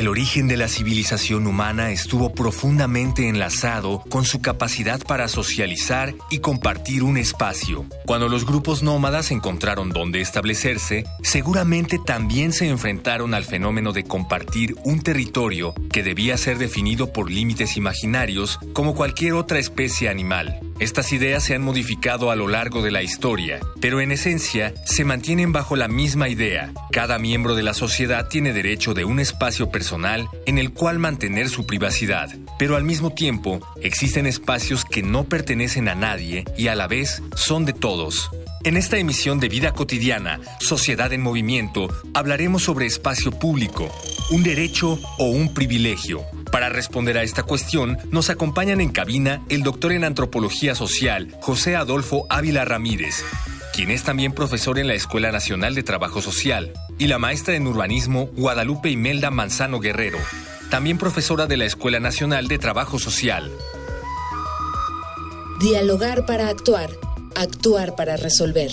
El origen de la civilización humana estuvo profundamente enlazado con su capacidad para socializar y compartir un espacio. Cuando los grupos nómadas encontraron dónde establecerse, seguramente también se enfrentaron al fenómeno de compartir un territorio que debía ser definido por límites imaginarios como cualquier otra especie animal. Estas ideas se han modificado a lo largo de la historia, pero en esencia se mantienen bajo la misma idea. Cada miembro de la sociedad tiene derecho de un espacio personal en el cual mantener su privacidad, pero al mismo tiempo existen espacios que no pertenecen a nadie y a la vez son de todos. En esta emisión de Vida Cotidiana, Sociedad en Movimiento, hablaremos sobre espacio público, un derecho o un privilegio. Para responder a esta cuestión, nos acompañan en cabina el doctor en Antropología Social, José Adolfo Ávila Ramírez, quien es también profesor en la Escuela Nacional de Trabajo Social, y la maestra en Urbanismo, Guadalupe Imelda Manzano Guerrero, también profesora de la Escuela Nacional de Trabajo Social. Dialogar para actuar, actuar para resolver.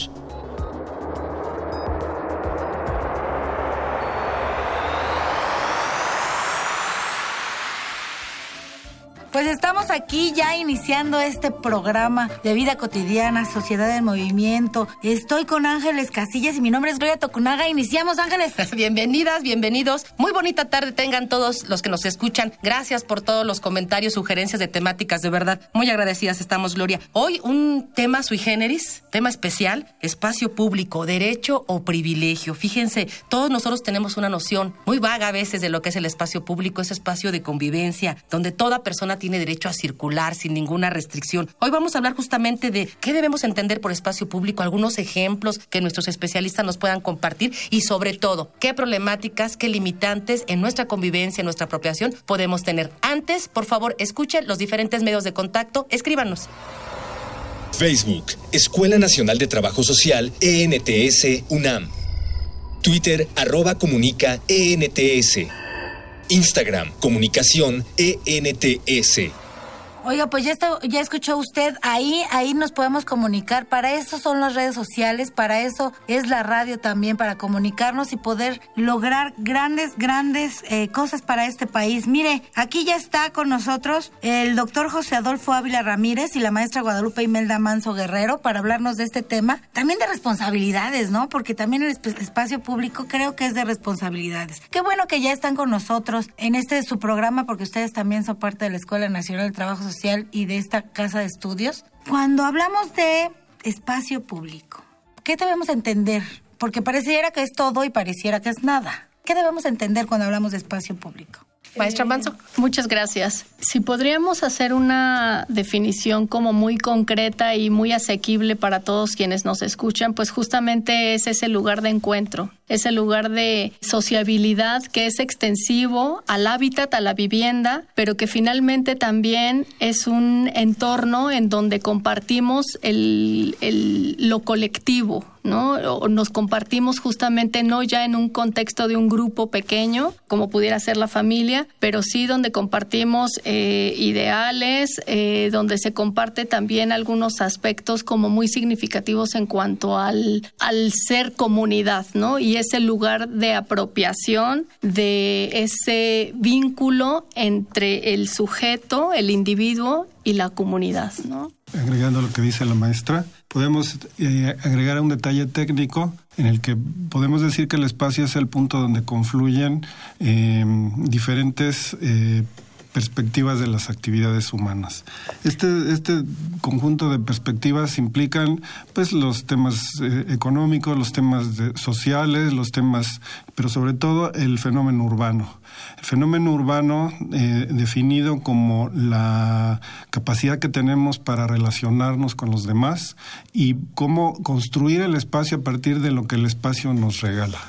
Pues estamos aquí ya iniciando este programa de vida cotidiana, Sociedad en Movimiento. Estoy con Ángeles Casillas y mi nombre es Gloria Tocunaga. Iniciamos, Ángeles. Bienvenidas, bienvenidos. Muy bonita tarde tengan todos los que nos escuchan. Gracias por todos los comentarios, sugerencias de temáticas, de verdad. Muy agradecidas estamos, Gloria. Hoy un tema sui generis, tema especial, espacio público, derecho o privilegio. Fíjense, todos nosotros tenemos una noción muy vaga a veces de lo que es el espacio público, ese espacio de convivencia, donde toda persona tiene derecho a circular sin ninguna restricción. Hoy vamos a hablar justamente de qué debemos entender por espacio público, algunos ejemplos que nuestros especialistas nos puedan compartir y sobre todo, qué problemáticas, qué limitantes en nuestra convivencia, en nuestra apropiación podemos tener. Antes, por favor, escuchen los diferentes medios de contacto, escríbanos. Facebook, Escuela Nacional de Trabajo Social, ENTS, UNAM. Twitter, arroba comunica, ENTS. Instagram, comunicación ENTS. Oiga, pues ya, escuchó usted, ahí, ahí nos podemos comunicar. Para eso son las redes sociales, para eso es la radio también, para comunicarnos y poder lograr grandes, grandes eh, cosas para este país. Mire, aquí ya está con nosotros el doctor José Adolfo Ávila Ramírez y la maestra Guadalupe Imelda Manso Guerrero para hablarnos de este tema. También de responsabilidades, ¿no? Porque también el espacio público creo que es de responsabilidades. Qué bueno que ya están con nosotros en este su programa, porque ustedes también son parte de la Escuela Nacional de Trabajo Social y de esta casa de estudios. Cuando hablamos de espacio público, ¿qué debemos entender? Porque pareciera que es todo y pareciera que es nada. ¿Qué debemos entender cuando hablamos de espacio público? Maestra Manso. Muchas gracias. Si podríamos hacer una definición como muy concreta y muy asequible para todos quienes nos escuchan, pues justamente es ese lugar de encuentro, ese lugar de sociabilidad que es extensivo al hábitat, a la vivienda, pero que finalmente también es un entorno en donde compartimos el, lo colectivo, ¿no? nos compartimos justamente no ya en un contexto de un grupo pequeño, como pudiera ser la familia, pero sí donde compartimos eh, ideales, eh, donde se comparte también algunos aspectos como muy significativos en cuanto al, al ser comunidad, ¿no? Y ese lugar de apropiación, de ese vínculo entre el sujeto, el individuo y la comunidad, ¿no? Agregando lo que dice la maestra, podemos eh, agregar un detalle técnico en el que podemos decir que el espacio es el punto donde confluyen eh, diferentes eh, perspectivas de las actividades humanas. Este, este conjunto de perspectivas implican pues los temas eh, económicos, los temas sociales, los temas, pero sobre todo el fenómeno urbano. El fenómeno urbano eh, definido como la capacidad que tenemos para relacionarnos con los demás y cómo construir el espacio a partir de lo que el espacio nos regala.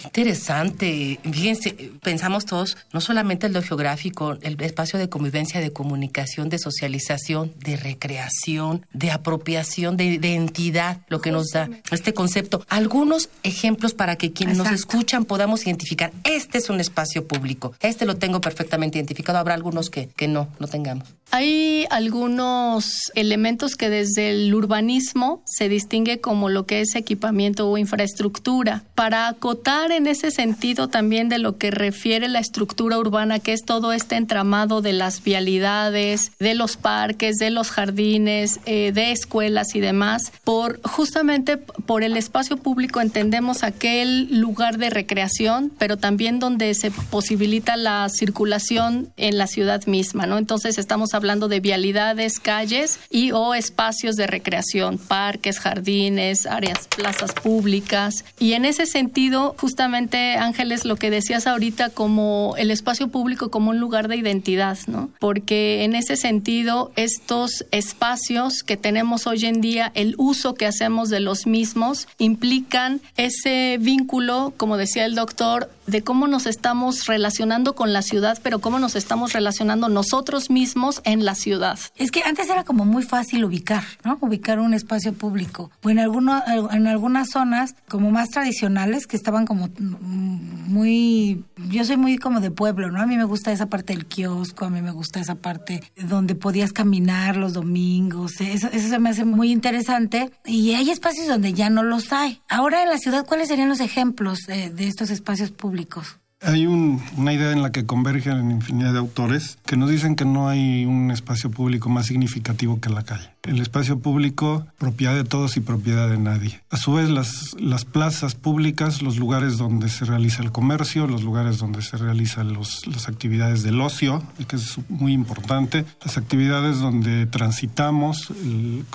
Qué interesante. Fíjense, pensamos todos, no solamente el lo geográfico, el espacio de convivencia, de comunicación, de socialización, de recreación, de apropiación, de identidad, lo que nos da este concepto. Algunos ejemplos para que quienes nos escuchan podamos identificar, este es un espacio público, este lo tengo perfectamente identificado, habrá algunos que, que no, no tengamos. Hay algunos elementos que desde el urbanismo se distingue como lo que es equipamiento o infraestructura. Para acotar en ese sentido también de lo que refiere la estructura urbana, que es todo este entramado de las vialidades, de los parques, de los jardines, eh, de escuelas y demás, por justamente por el espacio público entendemos aquel lugar de recreación, pero también donde se posibilita la circulación en la ciudad misma, ¿no? Entonces estamos hablando de vialidades, calles y o espacios de recreación, parques, jardines, áreas, plazas públicas. Y en ese sentido, justamente Ángeles, lo que decías ahorita como el espacio público como un lugar de identidad, ¿no? Porque en ese sentido, estos espacios que tenemos hoy en día, el uso que hacemos de los mismos, implican ese vínculo, como decía el doctor, de cómo nos estamos relacionando con la ciudad, pero cómo nos estamos relacionando nosotros mismos en la ciudad. Es que antes era como muy fácil ubicar, ¿no? Ubicar un espacio público. O en, alguno, en algunas zonas como más tradicionales que estaban como muy... Yo soy muy como de pueblo, ¿no? A mí me gusta esa parte del kiosco, a mí me gusta esa parte donde podías caminar los domingos. Eso, eso se me hace muy interesante. Y hay espacios donde ya no los hay. Ahora en la ciudad, ¿cuáles serían los ejemplos de estos espacios públicos? Hay una idea en la que convergen infinidad de autores que nos dicen que no hay un espacio público más significativo que la calle el espacio público propiedad de todos y propiedad de nadie. A su vez, las, las plazas públicas, los lugares donde se realiza el comercio, los lugares donde se realizan los, las actividades del ocio, que es muy importante, las actividades donde transitamos,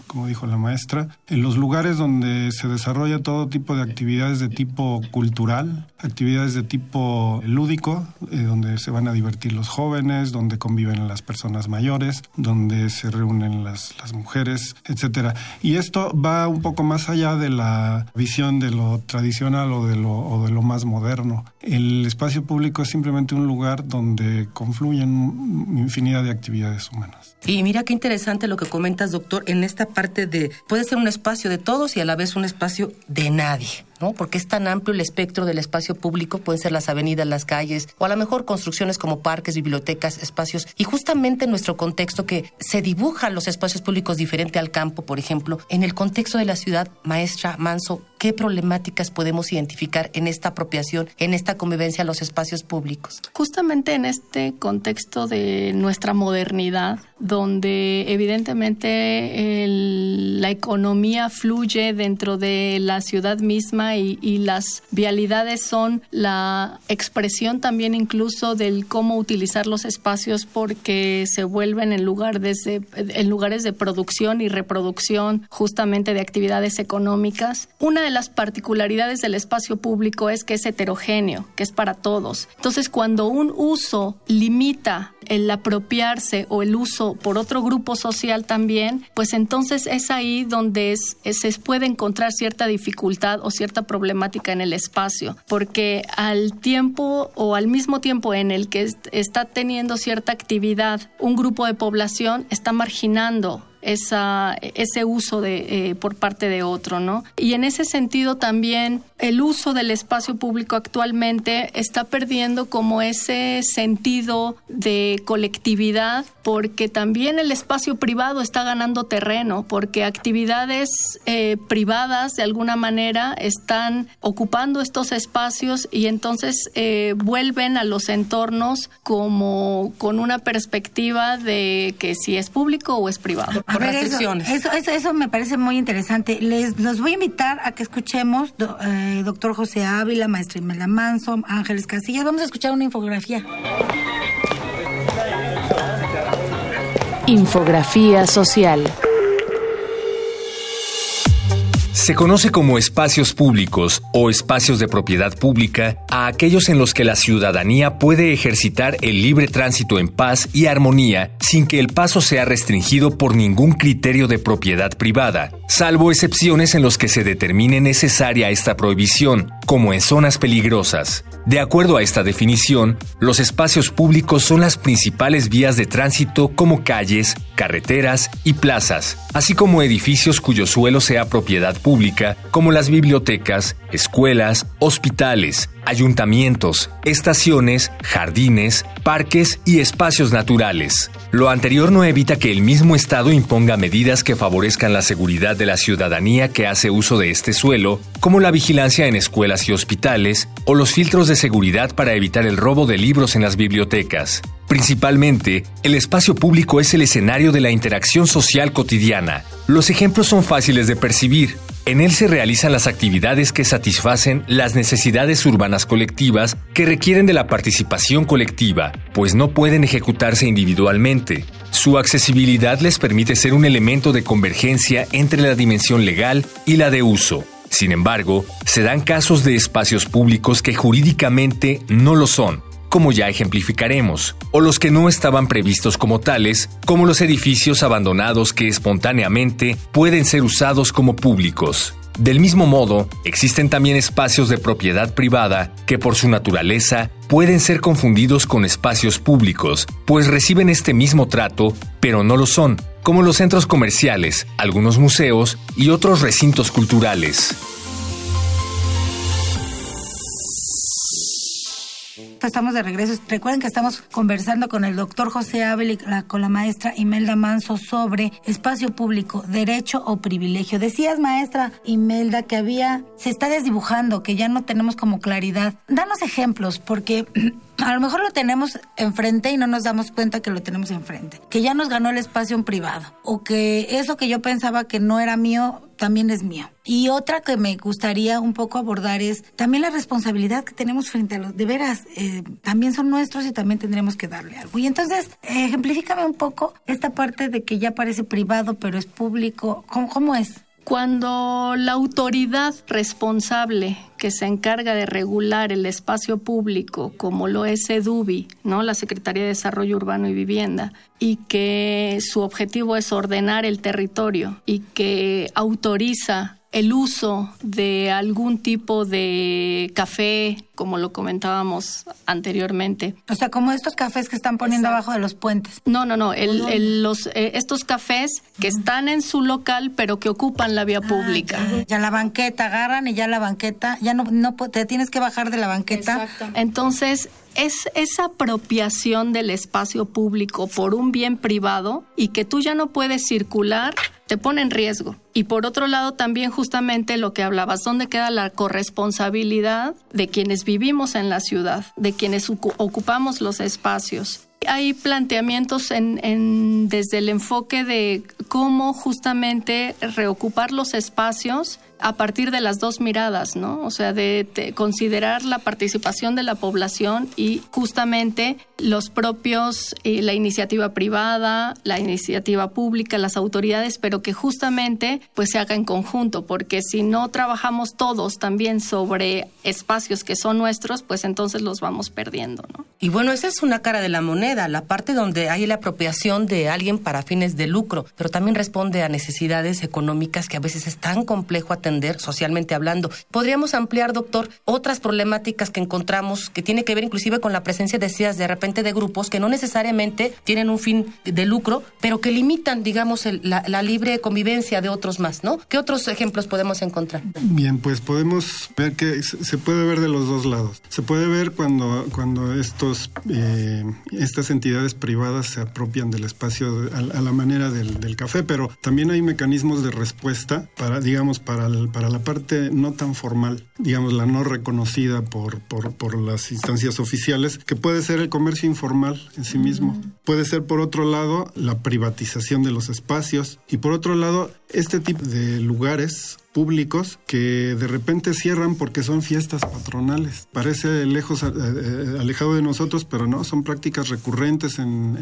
como dijo la maestra, en los lugares donde se desarrolla todo tipo de actividades de tipo cultural, actividades de tipo lúdico, eh, donde se van a divertir los jóvenes, donde conviven las personas mayores, donde se reúnen las, mujeres etcétera. Y esto va un poco más allá de la visión de lo tradicional o de lo, de lo más moderno. El espacio público es simplemente un lugar donde confluyen infinidad de actividades humanas. Y mira qué interesante lo que comentas, doctor, en esta parte de puede ser un espacio de todos y a la vez un espacio de nadie. Porque es tan amplio el espectro del espacio público, pueden ser las avenidas, las calles, o a lo mejor construcciones como parques, bibliotecas, espacios. Y justamente en nuestro contexto que se dibujan los espacios públicos diferente al campo, por ejemplo, en el contexto de la ciudad, maestra Manso, ¿qué problemáticas podemos identificar en esta apropiación, en esta convivencia a los espacios públicos? Justamente en este contexto de nuestra modernidad, donde evidentemente la economía fluye dentro de la ciudad misma y, las vialidades son la expresión también incluso del cómo utilizar los espacios porque se vuelven en, lugar en lugares de producción y reproducción justamente de actividades económicas. Una de las particularidades del espacio público es que es heterogéneo, que es para todos. Entonces, cuando un uso limita el apropiarse o el uso por otro grupo social también, pues entonces es ahí donde se puede encontrar cierta dificultad o cierta problemática en el espacio, porque al tiempo o al mismo tiempo en el que está teniendo cierta actividad, un grupo de población está marginando esa, ese uso de, eh, por parte de otro, ¿no? Y en ese sentido también el uso del espacio público actualmente está perdiendo como ese sentido de colectividad porque también el espacio privado está ganando terreno, porque actividades eh, privadas de alguna manera están ocupando estos espacios y entonces eh, vuelven a los entornos como con una perspectiva de que si es público o es privado. A ver, eso, eso, me parece muy interesante. Les los voy a invitar a que escuchemos, eh, doctor José Ávila, maestra Imelda Manso, Ángeles Casillas. Vamos a escuchar una infografía. Infografía social. Se conoce como espacios públicos o espacios de propiedad pública a aquellos en los que la ciudadanía puede ejercitar el libre tránsito en paz y armonía sin que el paso sea restringido por ningún criterio de propiedad privada, salvo excepciones en los que se determine necesaria esta prohibición, como en zonas peligrosas. De acuerdo a esta definición, los espacios públicos son las principales vías de tránsito como calles, carreteras y plazas, así como edificios cuyo suelo sea propiedad pública, como las bibliotecas, escuelas, hospitales, ayuntamientos, estaciones, jardines, parques y espacios naturales. Lo anterior no evita que el mismo Estado imponga medidas que favorezcan la seguridad de la ciudadanía que hace uso de este suelo, como la vigilancia en escuelas y hospitales o los filtros de seguridad para evitar el robo de libros en las bibliotecas. Principalmente, el espacio público es el escenario de la interacción social cotidiana. Los ejemplos son fáciles de percibir. En él se realizan las actividades que satisfacen las necesidades urbanas colectivas que requieren de la participación colectiva, pues no pueden ejecutarse individualmente. Su accesibilidad les permite ser un elemento de convergencia entre la dimensión legal y la de uso. Sin embargo, se dan casos de espacios públicos que jurídicamente no lo son, como ya ejemplificaremos, o los que no estaban previstos como tales, como los edificios abandonados que espontáneamente pueden ser usados como públicos. Del mismo modo, existen también espacios de propiedad privada que por su naturaleza pueden ser confundidos con espacios públicos, pues reciben este mismo trato, pero no lo son, como los centros comerciales, algunos museos y otros recintos culturales. Estamos de regreso. Recuerden que estamos conversando con el doctor José Abel y con la maestra Imelda Manso sobre espacio público, derecho o privilegio. Decías, maestra Imelda, que había, se está desdibujando, que ya no tenemos como claridad. Danos ejemplos, porque a lo mejor lo tenemos enfrente y no nos damos cuenta que lo tenemos enfrente. Que ya nos ganó el espacio en privado. O que eso que yo pensaba que no era mío, también es mío. Y otra que me gustaría un poco abordar es también la responsabilidad que tenemos frente a los, de veras, eh, también son nuestros y también tendremos que darle algo. Y entonces, ejemplifícame un poco esta parte de que ya parece privado, pero es público. ¿Cómo, cómo es? Cuando la autoridad responsable que se encarga de regular el espacio público, como lo es EDUBI, ¿no? la Secretaría de Desarrollo Urbano y Vivienda, y que su objetivo es ordenar el territorio y que autoriza el uso de algún tipo de café, como lo comentábamos anteriormente. O sea, como estos cafés que están poniendo abajo de los puentes. No, no, no. los, eh, estos cafés que están en su local, pero que ocupan la vía ah, pública. Ya, la banqueta agarran y ya la banqueta, ya no, no te tienes que bajar de la banqueta. Exacto. Entonces, es esa apropiación del espacio público por un bien privado y que tú ya no puedes circular te pone en riesgo. Y por otro lado, también justamente lo que hablabas, ¿dónde queda la corresponsabilidad de quienes vivimos en la ciudad, de quienes ocupamos los espacios? Hay planteamientos en, desde el enfoque de cómo justamente reocupar los espacios a partir de las dos miradas, ¿no? O sea, de, considerar la participación de la población y justamente los propios, eh, la iniciativa privada, la iniciativa pública, las autoridades, pero que justamente pues se haga en conjunto, porque si no trabajamos todos también sobre espacios que son nuestros, pues entonces los vamos perdiendo, ¿no? Y bueno, esa es una cara de la moneda, la parte donde hay la apropiación de alguien para fines de lucro, pero también responde a necesidades económicas que a veces es tan complejo atender socialmente hablando. Podríamos ampliar, doctor, otras problemáticas que encontramos que tiene que ver inclusive con la presencia, decías, de repente de grupos que no necesariamente tienen un fin de lucro, pero que limitan, digamos, la, libre convivencia de otros más, ¿no? ¿Qué otros ejemplos podemos encontrar? Bien, pues podemos ver que se puede ver de los dos lados. Se puede ver cuando, cuando estos, eh, estas entidades privadas se apropian del espacio a, la manera del, del café, pero también hay mecanismos de respuesta para, digamos, para el para la parte no tan formal, digamos la no reconocida por, por, las instancias oficiales, que puede ser el comercio informal en sí mismo. Puede ser por otro lado la privatización de los espacios y por otro lado este tipo de lugares públicos que de repente cierran porque son fiestas patronales. Parece lejos, eh, eh, alejado de nosotros, pero no, son prácticas recurrentes en,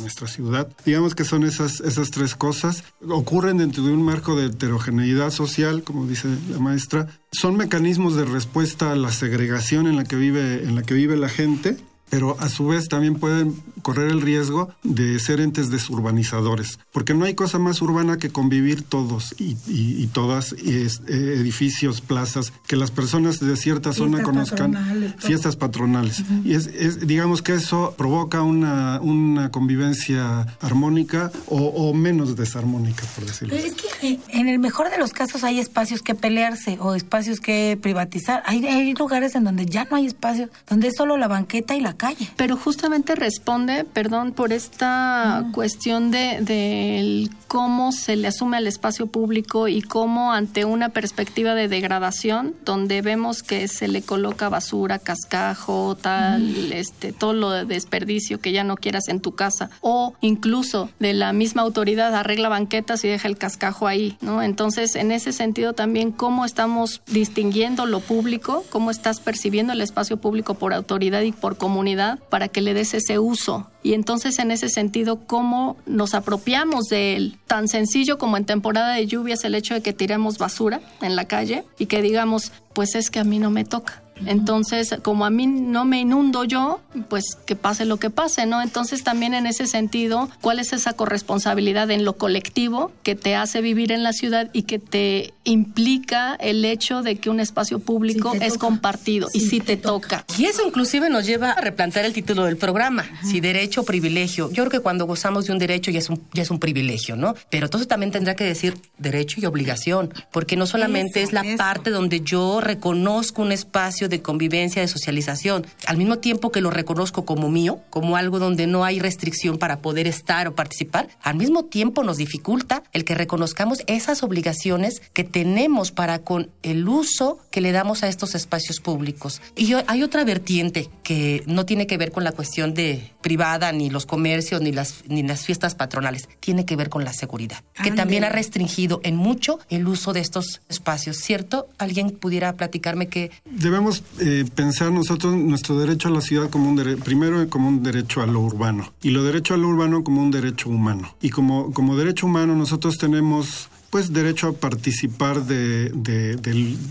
nuestra ciudad. Digamos que son esas, esas tres cosas. Ocurren dentro de un marco de heterogeneidad social, como dice la maestra. Son mecanismos de respuesta a la segregación en la que vive, en la que vive la gente pero a su vez también pueden correr el riesgo de ser entes desurbanizadores, porque no hay cosa más urbana que convivir todos y, todas, eh, edificios, plazas, que las personas de cierta zona conozcan fiestas patronales. Y es, digamos que eso provoca una, una convivencia armónica o, menos desarmónica, por decirlo así. Es que eh, en el mejor de los casos hay espacios que pelearse o espacios que privatizar. Hay, hay lugares en donde ya no hay espacio, donde es solo la banqueta y la calle. Pero justamente responde, perdón, por esta cuestión de, de cómo se le asume al espacio público y cómo ante una perspectiva de degradación, donde vemos que se le coloca basura, cascajo, tal, este, todo lo de desperdicio que ya no quieras en tu casa, o incluso de la misma autoridad arregla banquetas y deja el cascajo ahí, ¿no? Entonces, en ese sentido también cómo estamos distinguiendo lo público, cómo estás percibiendo el espacio público por autoridad y por comunidad para que le des ese uso. Y entonces en ese sentido, ¿cómo nos apropiamos de él? Tan sencillo como en temporada de lluvias el hecho de que tiremos basura en la calle y que digamos, pues es que a mí no me toca. Entonces, como a mí no me inundo yo, pues que pase lo que pase, ¿no? Entonces, también en ese sentido, ¿cuál es esa corresponsabilidad en lo colectivo que te hace vivir en la ciudad y que te implica el hecho de que un espacio público es compartido y si te, toca. Y eso inclusive nos lleva a replantear el título del programa, si derecho o privilegio. Yo creo que cuando gozamos de un derecho ya es un, ya es un privilegio, ¿no? Pero entonces también tendrá que decir derecho y obligación, porque no solamente es la parte donde yo reconozco un espacio de convivencia, de socialización, al mismo tiempo que lo reconozco como mío, como algo donde no hay restricción para poder estar o participar, al mismo tiempo nos dificulta el que reconozcamos esas obligaciones que tenemos para con el uso que le damos a estos espacios públicos. Y hay otra vertiente que no tiene que ver con la cuestión de privada, ni los comercios, ni las, ni las fiestas patronales, tiene que ver con la seguridad, que también ha restringido en mucho el uso de estos espacios, ¿cierto? ¿Alguien pudiera platicarme que... Debemos eh, pensar nosotros nuestro derecho a la ciudad como un derecho, primero como un derecho a lo urbano, y lo derecho a lo urbano como un derecho humano. Y como, como derecho humano nosotros tenemos pues derecho a participar de,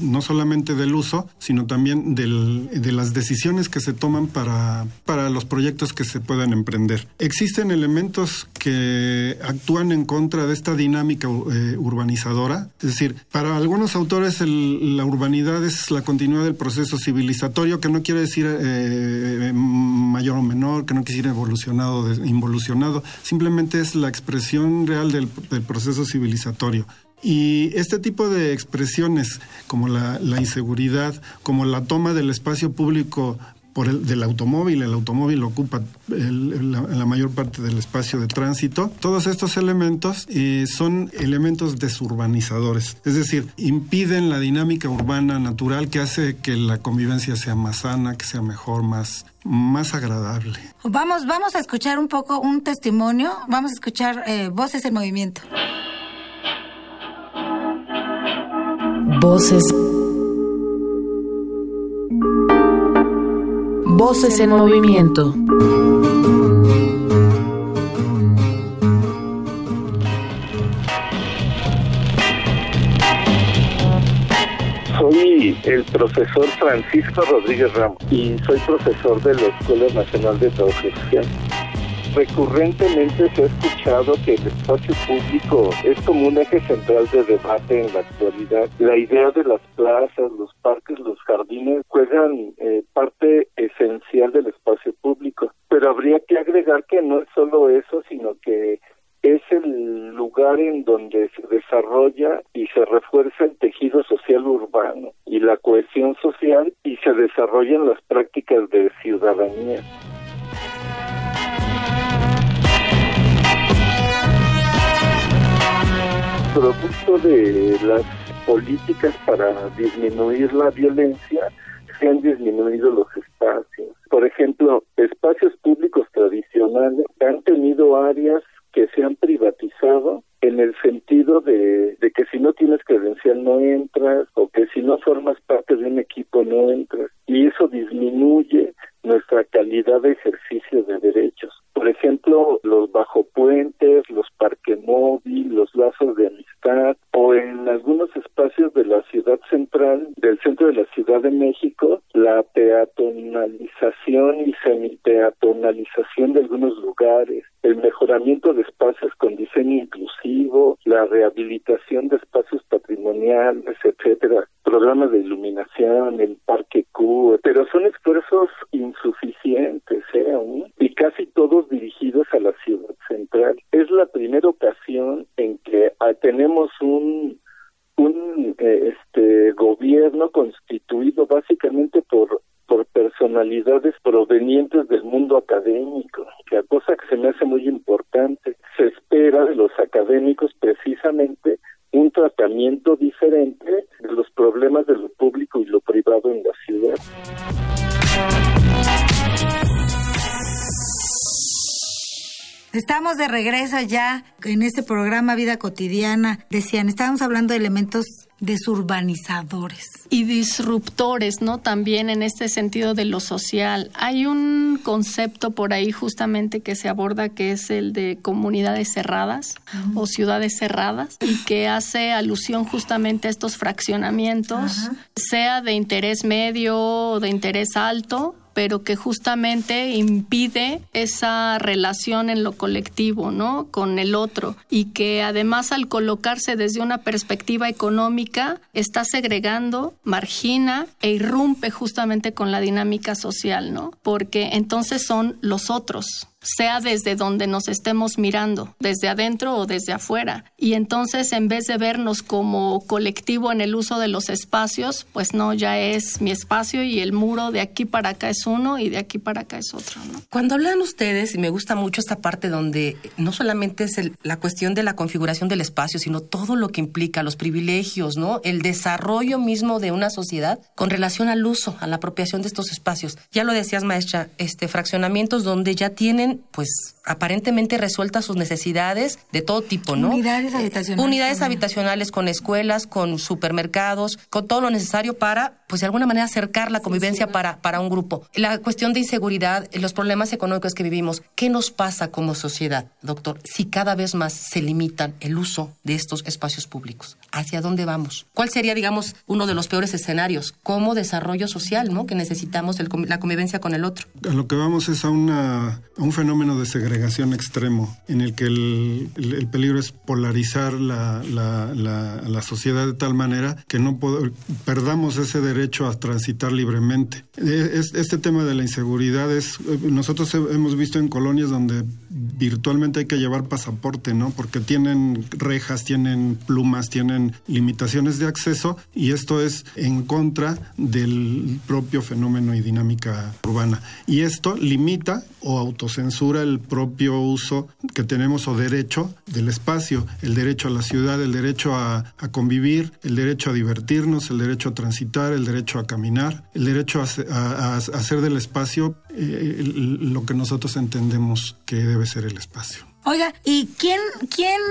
no solamente del uso, sino también del, de las decisiones que se toman para, para los proyectos que se puedan emprender. Existen elementos que actúan en contra de esta dinámica eh, urbanizadora, es decir, para algunos autores la urbanidad es la continuidad del proceso civilizatorio, que no quiere decir eh, mayor o menor, que no quiere decir evolucionado o involucionado, simplemente es la expresión real del proceso civilizatorio. Y este tipo de expresiones como la, inseguridad, como la toma del espacio público por el, del automóvil, el automóvil ocupa la, mayor parte del espacio de tránsito. Todos estos elementos eh, son elementos desurbanizadores, es decir, impiden la dinámica urbana natural que hace que la convivencia sea más sana, que sea mejor, más, más agradable. Vamos, vamos a escuchar un poco un testimonio, vamos a escuchar eh, Voces en Movimiento. Voces. Voces en movimiento. Soy el profesor Francisco Rodríguez Ramos y soy profesor de la Escuela Nacional de Trabajo Recurrentemente se ha escuchado que el espacio público es como un eje central de debate en la actualidad. La idea de las plazas, los parques, los jardines juegan eh, parte esencial del espacio público. Pero habría que agregar que no es solo eso, sino que es el lugar en donde se desarrolla y se refuerza el tejido social urbano la cohesión social y se desarrollan las prácticas de ciudadanía. producto de las políticas para disminuir la violencia, se han disminuido los espacios. Por ejemplo, espacios públicos tradicionales han tenido áreas que se han privatizado en el sentido de, que si no tienes credenciales social no entras o que si no formas parte de un equipo no entras y eso disminuye nuestra calidad de ejercicio de derechos. Por ejemplo, los bajo puentes, los parque móvil, los lazos de amistad o en algunos espacios de la ciudad central, del centro de la Ciudad de México, la peatonalización y semipeatonalización de algunos lugares, el mejoramiento de espacios con diseño inclusivo, la rehabilitación de espacios patrimoniales, etcétera, programas de iluminación, el parque Q, pero son esfuerzos insuficientes ¿eh? y casi todos dirigidos a la ciudad central. Es la primera ocasión en que ah, tenemos un eh, este gobierno constituido básicamente por personalidades provenientes del mundo académico, cosa que se me hace muy importante. Se espera de los académicos precisamente un tratamiento diferente de los problemas de lo público y lo privado en la ciudad. Estamos de regreso ya en este programa Vida Cotidiana. Decían, estábamos hablando de elementos desurbanizadores. Y disruptores, ¿no? También en este sentido de lo social. Hay un concepto por ahí justamente que se aborda que es el de comunidades cerradas o ciudades cerradas y que hace alusión justamente a estos fraccionamientos, sea de interés medio o de interés alto pero que justamente impide esa relación en lo colectivo, ¿no? Con el otro y que además al colocarse desde una perspectiva económica está segregando, margina e irrumpe justamente con la dinámica social, ¿no? Porque entonces son los otros, sea desde donde nos estemos mirando, desde adentro o desde afuera. Y entonces, en vez de vernos como colectivo en el uso de los espacios, pues no, ya es mi espacio y el muro de aquí para acá es uno y de aquí para acá es otro. Cuando hablan ustedes, y me gusta mucho esta parte donde no solamente es la cuestión de la configuración del espacio, sino todo lo que implica, los privilegios, ¿no? El desarrollo mismo de una sociedad con relación al uso, a la apropiación de estos espacios. Ya lo decías, maestra, este fraccionamientos donde ya tienen pues aparentemente resueltas sus necesidades de todo tipo, ¿no? Unidades habitacionales. Unidades habitacionales con escuelas, con supermercados, con todo lo necesario para, pues de alguna manera acercar la convivencia para, para un grupo. La cuestión de inseguridad, los problemas económicos que vivimos, ¿qué nos pasa como sociedad, doctor, si cada vez más se limitan el uso de estos espacios públicos? ¿Hacia dónde vamos? ¿Cuál sería, digamos, uno de los peores escenarios como desarrollo social, ¿no? Que necesitamos la convivencia con el otro. A lo que vamos es a, una, a un fenómeno de segregación extremo, en el que el, el, peligro es polarizar la, la, la, sociedad de tal manera que no perdamos ese derecho a transitar libremente. Es, este tema de la inseguridad es, nosotros hemos visto en colonias donde virtualmente hay que llevar pasaporte, ¿no? Porque tienen rejas, tienen plumas, tienen limitaciones de acceso y esto es en contra del propio fenómeno y dinámica urbana. Y esto limita o autocensura el propio uso que tenemos o derecho del espacio, el derecho a la ciudad, el derecho a, convivir, el derecho a divertirnos, el derecho a transitar, el derecho a caminar, el derecho a, hacer del espacio eh, lo que nosotros entendemos que debe ser el espacio. Oiga, ¿y quién, quién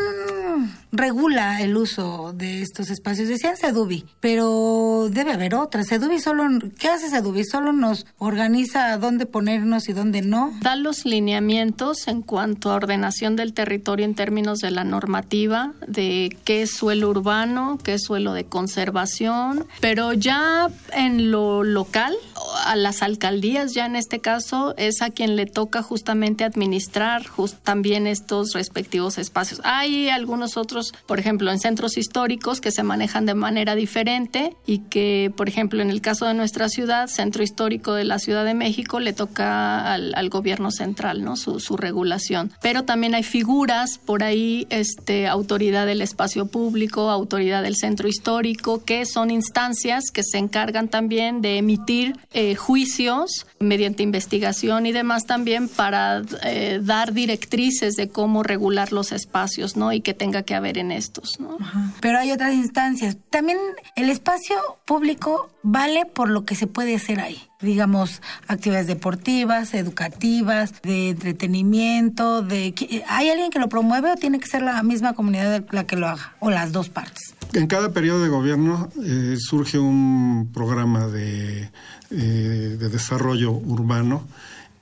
regula el uso de estos espacios? Decían Sedubi, pero debe haber otras. Sedubi solo, ¿qué hace Sedubi? Solo nos organiza dónde ponernos y dónde no. Da los lineamientos en cuanto a ordenación del territorio en términos de la normativa, de qué es suelo urbano, qué es suelo de conservación, pero ya en lo local, a las alcaldías ya en este caso, es a quien le toca justamente administrar también estos respectivos espacios. Hay algunos otros, por ejemplo, en centros históricos que se manejan de manera diferente y que, por ejemplo, en el caso de nuestra ciudad, Centro Histórico de la Ciudad de México, le toca al, gobierno central, ¿no? Su, su, regulación. Pero también hay figuras por ahí, este, autoridad del espacio público, autoridad del centro histórico, que son instancias que se encargan también de emitir eh, juicios mediante investigación y demás también para eh, dar directrices de cómo regular los espacios, ¿no? Y que tenga que haber en estos, ¿no? Pero hay otras instancias. También el espacio público vale por lo que se puede hacer ahí. Digamos, actividades deportivas, educativas, de entretenimiento, de... ¿Hay alguien que lo promueve o tiene que ser la misma comunidad la que lo haga? O las dos partes. en cada periodo de gobierno eh, surge un programa de, eh, de desarrollo urbano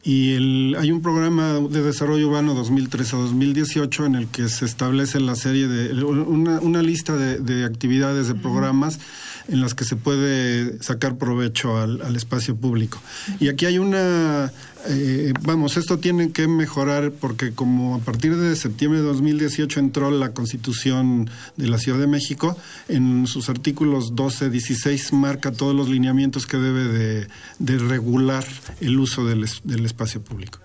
y el, hay un programa de desarrollo urbano 2013-2018 en el que se establece la serie de una, una lista de, de, actividades, de programas en las que se puede sacar provecho al, al espacio público. Y aquí hay una, eh, vamos, esto tiene que mejorar porque como a partir de septiembre de 2018 entró la Constitución de la Ciudad de México, en sus artículos 12, 16 marca todos los lineamientos que debe de, regular el uso del, espacio público.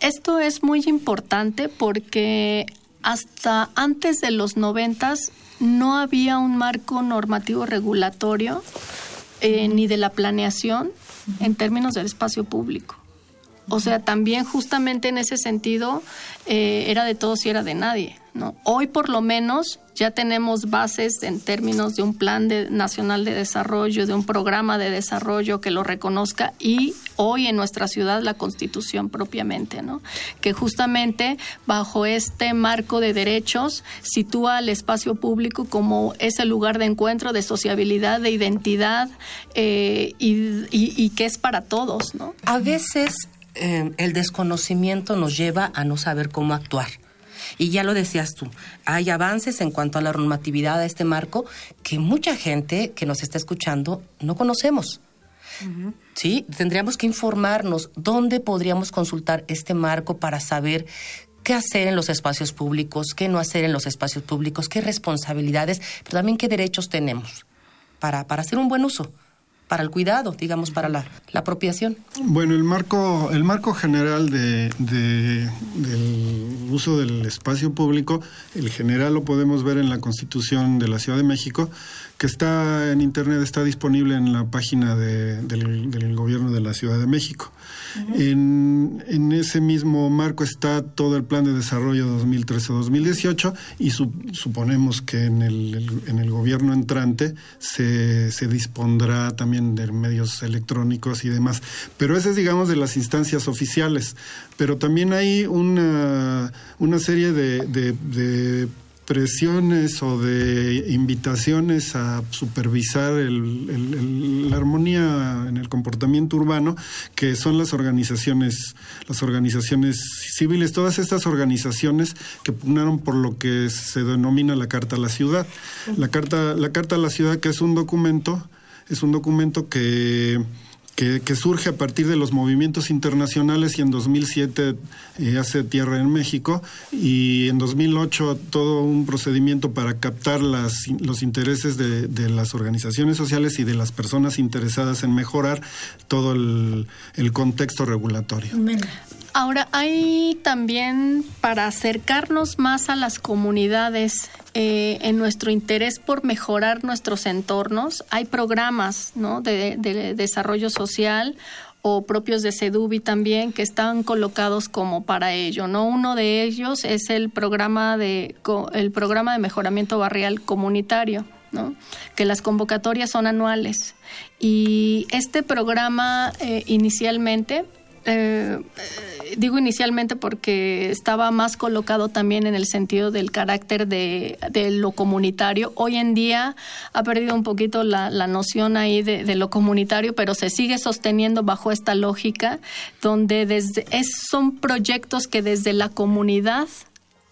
Esto es muy importante porque hasta antes de los noventas no había un marco normativo regulatorio eh, ni de la planeación en términos del espacio público. O sea, también justamente en ese sentido eh, era de todos y era de nadie. ¿no? Hoy por lo menos ya tenemos bases en términos de un plan de, nacional de desarrollo, de un programa de desarrollo que lo reconozca y hoy en nuestra ciudad la constitución propiamente, ¿no? que justamente bajo este marco de derechos sitúa al espacio público como ese lugar de encuentro, de sociabilidad, de identidad eh, y, y, y, que es para todos. ¿no? A veces eh, el desconocimiento nos lleva a no saber cómo actuar. Y ya lo decías tú, hay avances en cuanto a la normatividad de este marco que mucha gente que nos está escuchando no conocemos. Uh -huh. Sí, tendríamos que informarnos dónde podríamos consultar este marco para saber qué hacer en los espacios públicos, qué no hacer en los espacios públicos, qué responsabilidades, pero también qué derechos tenemos para, para hacer un buen uso para el cuidado, digamos, para la, la, apropiación. Bueno, el marco, el marco general de, de, del uso del espacio público, el general lo podemos ver en la Constitución de la Ciudad de México, que está en Internet, está disponible en la página de, del, del, Gobierno de la Ciudad de México. Uh -huh. en, en, ese mismo marco está todo el Plan de Desarrollo 2013-2018 y su, suponemos que en el, en el gobierno entrante se, se dispondrá también de medios electrónicos y demás. Pero ese es, digamos, de las instancias oficiales. Pero también hay una, una serie de, de, de presiones o de invitaciones a supervisar el, la armonía en el comportamiento urbano que son las organizaciones las organizaciones civiles todas estas organizaciones que pugnaron por lo que se denomina la carta a la ciudad. La carta la carta a la ciudad que es un documento es un documento que que, que, surge a partir de los movimientos internacionales y en 2007 eh, hace tierra en México y en 2008 todo un procedimiento para captar las, los intereses de, de, las organizaciones sociales y de las personas interesadas en mejorar todo el, el contexto regulatorio. Ahora, hay también para acercarnos más a las comunidades eh, en nuestro interés por mejorar nuestros entornos, hay programas de desarrollo social o propios de Sedubi también que están colocados como para ello, ¿no? Uno de ellos es el programa de el programa de mejoramiento barrial comunitario, ¿no? Que las convocatorias son anuales y este programa eh, inicialmente eh, digo inicialmente porque estaba más colocado también en el sentido del carácter de, de lo comunitario. Hoy en día ha perdido un poquito la, noción ahí de, de, lo comunitario, pero se sigue sosteniendo bajo esta lógica donde desde, es, son proyectos que desde la comunidad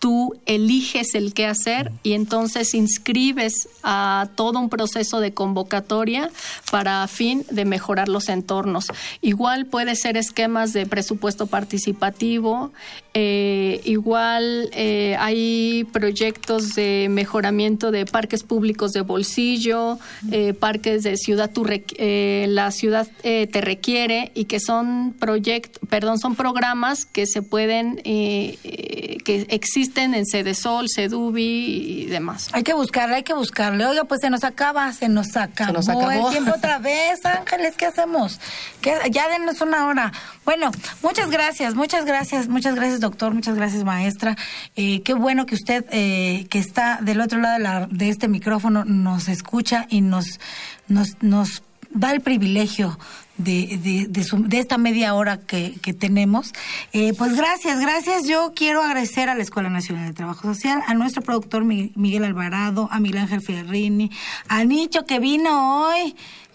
tú eliges el qué hacer y entonces inscribes a todo un proceso de convocatoria para fin de mejorar los entornos. Igual puede ser esquemas de presupuesto participativo, eh, igual eh, hay proyectos de mejoramiento de parques públicos de bolsillo, eh, parques de ciudad, tu la ciudad te requiere y que son proyectos, perdón, son programas que se pueden, que existen en Cedesol, Cedubi y demás. Hay que buscarle, hay que buscarle. Oiga, pues se nos acaba, se nos acabó, se nos acabó. el tiempo otra vez, Ángeles, ¿qué hacemos? ¿Qué? Ya denos una hora. Bueno, muchas gracias, muchas gracias, muchas gracias, doctor, muchas gracias, maestra. Eh, qué bueno que usted, eh, que está del otro lado de, la, de este micrófono, nos escucha y nos, nos, nos da el privilegio de, de, esta media hora que, tenemos. Eh, pues gracias, gracias. Yo quiero agradecer a la Escuela Nacional de Trabajo Social, a nuestro productor Miguel Alvarado, a Miguel Ángel Ferrini, a Nicho que vino hoy.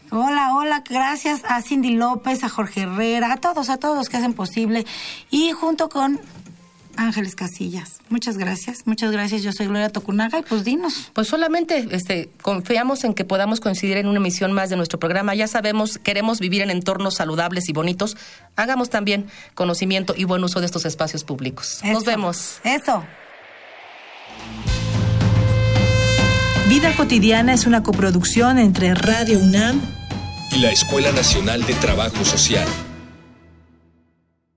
Hola, hola, gracias a Cindy López, a Jorge Herrera, a todos, a todos los que hacen posible. Y junto con Ángeles Casillas. Muchas gracias, muchas gracias. Yo soy Gloria Tocunaga y pues dinos. Pues solamente este, confiamos en que podamos coincidir en una emisión más de nuestro programa. Ya sabemos, queremos vivir en entornos saludables y bonitos. Hagamos también conocimiento y buen uso de estos espacios públicos. Nos vemos. Eso. Vida cotidiana es una coproducción entre Radio UNAM y la Escuela Nacional de Trabajo Social.